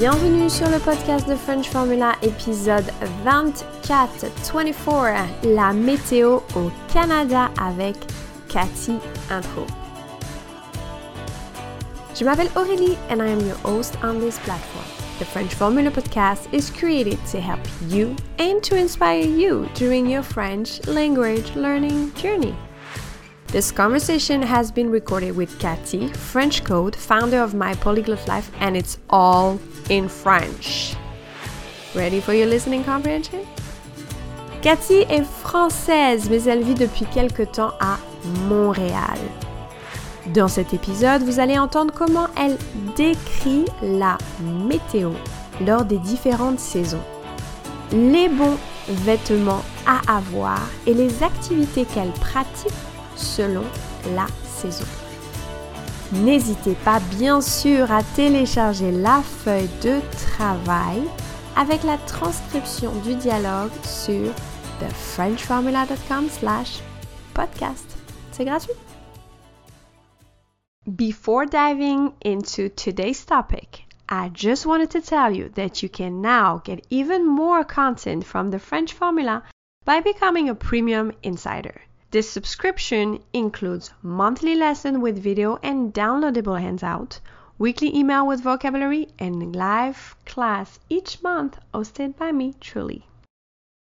Bienvenue sur le podcast de French Formula, épisode 24, 24, la météo au Canada avec Cathy Intro. Je m'appelle Aurélie and I am your host on this platform. The French Formula podcast is created to help you and to inspire you during your French language learning journey. This conversation has been recorded with Cathy, French Code, founder of My Polyglot Life, and it's all in French. Ready for your listening comprehension? Cathy est française, mais elle vit depuis quelque temps à Montréal. Dans cet épisode, vous allez entendre comment elle décrit la météo lors des différentes saisons, les bons vêtements à avoir et les activités qu'elle pratique selon la saison. N'hésitez pas bien sûr à télécharger la feuille de travail avec la transcription du dialogue sur thefrenchformula.com slash podcast. C'est gratuit. Before diving into today's topic, I just wanted to tell you that you can now get even more content from the French Formula by becoming a premium insider. This subscription includes monthly lesson with video and downloadable handout, weekly email with vocabulary, and live class each month hosted by me truly.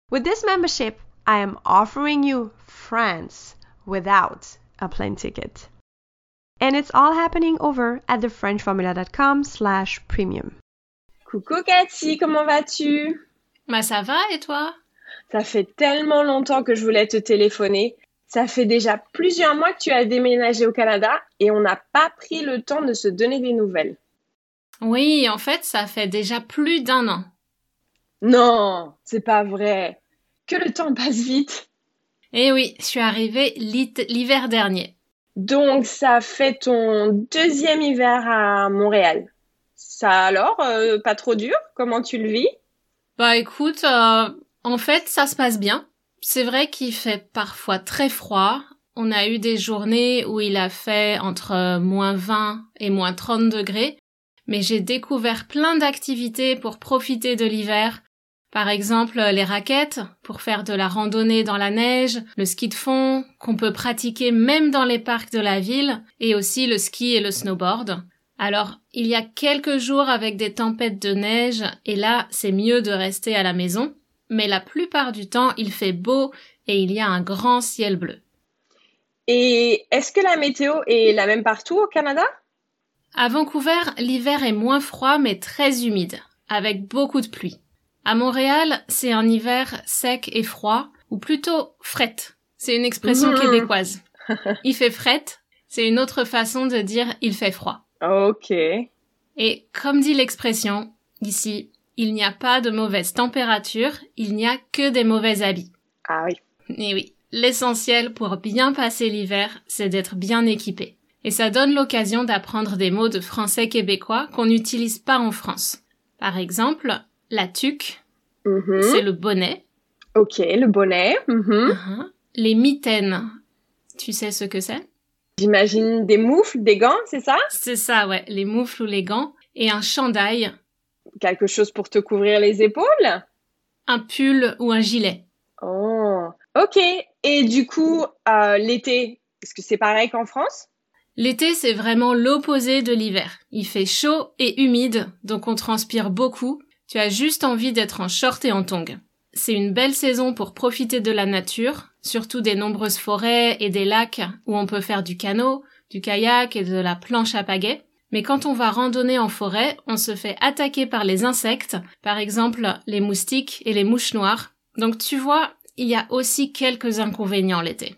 With this membership, I am offering you France without a plane ticket. And it's all happening over at thefrenchformula.com slash premium. Coucou Cathy, comment vas-tu Bah ça va et toi Ça fait tellement longtemps que je voulais te téléphoner. Ça fait déjà plusieurs mois que tu as déménagé au Canada et on n'a pas pris le temps de se donner des nouvelles. Oui, en fait, ça fait déjà plus d'un an. Non, c'est pas vrai. Que le temps passe vite. Eh oui, je suis arrivée l'hiver dernier. Donc ça fait ton deuxième hiver à Montréal. Ça alors, euh, pas trop dur? Comment tu le vis? Bah écoute, euh, en fait, ça se passe bien. C'est vrai qu'il fait parfois très froid. On a eu des journées où il a fait entre moins 20 et moins 30 degrés, mais j'ai découvert plein d'activités pour profiter de l'hiver. Par exemple, les raquettes pour faire de la randonnée dans la neige, le ski de fond qu'on peut pratiquer même dans les parcs de la ville, et aussi le ski et le snowboard. Alors, il y a quelques jours avec des tempêtes de neige, et là, c'est mieux de rester à la maison mais la plupart du temps il fait beau et il y a un grand ciel bleu. Et est-ce que la météo est la même partout au Canada? À Vancouver, l'hiver est moins froid mais très humide, avec beaucoup de pluie. À Montréal, c'est un hiver sec et froid, ou plutôt fret. C'est une expression mmh. québécoise. Il fait fret, c'est une autre façon de dire il fait froid. Ok. Et comme dit l'expression, ici, il n'y a pas de mauvaise température, il n'y a que des mauvais habits. Ah oui. Et oui, l'essentiel pour bien passer l'hiver, c'est d'être bien équipé. Et ça donne l'occasion d'apprendre des mots de français québécois qu'on n'utilise pas en France. Par exemple, la tuque, mm-hmm. c'est le bonnet. Ok, le bonnet. Mm-hmm. Uh-huh. Les mitaines, tu sais ce que c'est? J'imagine des moufles, des gants, c'est ça? C'est ça, ouais, les moufles ou les gants. Et un chandail, quelque chose pour te couvrir les épaules? Un pull ou un gilet. Oh, ok. Et du coup, euh, l'été, est-ce que c'est pareil qu'en France? L'été, c'est vraiment l'opposé de l'hiver. Il fait chaud et humide, donc on transpire beaucoup. Tu as juste envie d'être en short et en tongs. C'est une belle saison pour profiter de la nature, surtout des nombreuses forêts et des lacs où on peut faire du canot, du kayak et de la planche à pagaie. Mais quand on va randonner en forêt, on se fait attaquer par les insectes, par exemple les moustiques et les mouches noires. Donc tu vois, il y a aussi quelques inconvénients l'été.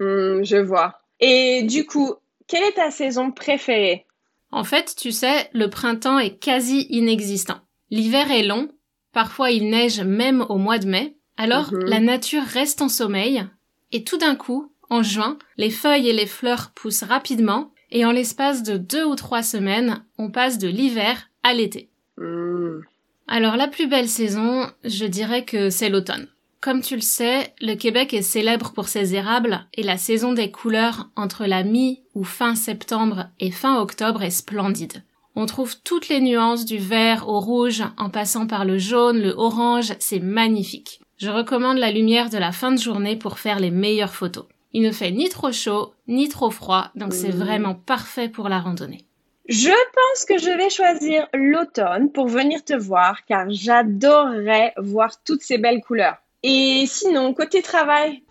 Hmm, je vois. Et du coup, quelle est ta saison préférée? En fait, tu sais, le printemps est quasi inexistant. L'hiver est long, parfois il neige même au mois de mai, alors Mhm. la nature reste en sommeil, et tout d'un coup, en juin, les feuilles et les fleurs poussent rapidement, et en l'espace de deux ou trois semaines, on passe de l'hiver à l'été. Hmm, Alors la plus belle saison, je dirais que c'est l'automne. Comme tu le sais, le Québec est célèbre pour ses érables et la saison des couleurs entre la mi ou fin septembre et fin octobre est splendide. On trouve toutes les nuances du vert au rouge en passant par le jaune, le orange, c'est magnifique. Je recommande la lumière de la fin de journée pour faire les meilleures photos. Il ne fait ni trop chaud, ni trop froid, donc c'est Mmh. vraiment parfait pour la randonnée. Je pense que je vais choisir l'automne pour venir te voir car j'adorerais voir toutes ces belles couleurs. Et sinon, côté travail,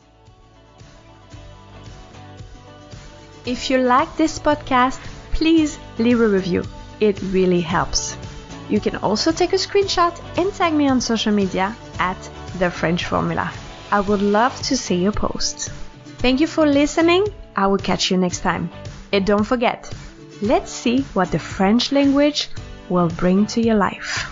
If you like this podcast, please leave a review. It really helps. You can also take a screenshot and tag me on social media at The French Formula. I would love to see your post. Thank you for listening. I will catch you next time. And don't forget, let's see what the French language will bring to your life.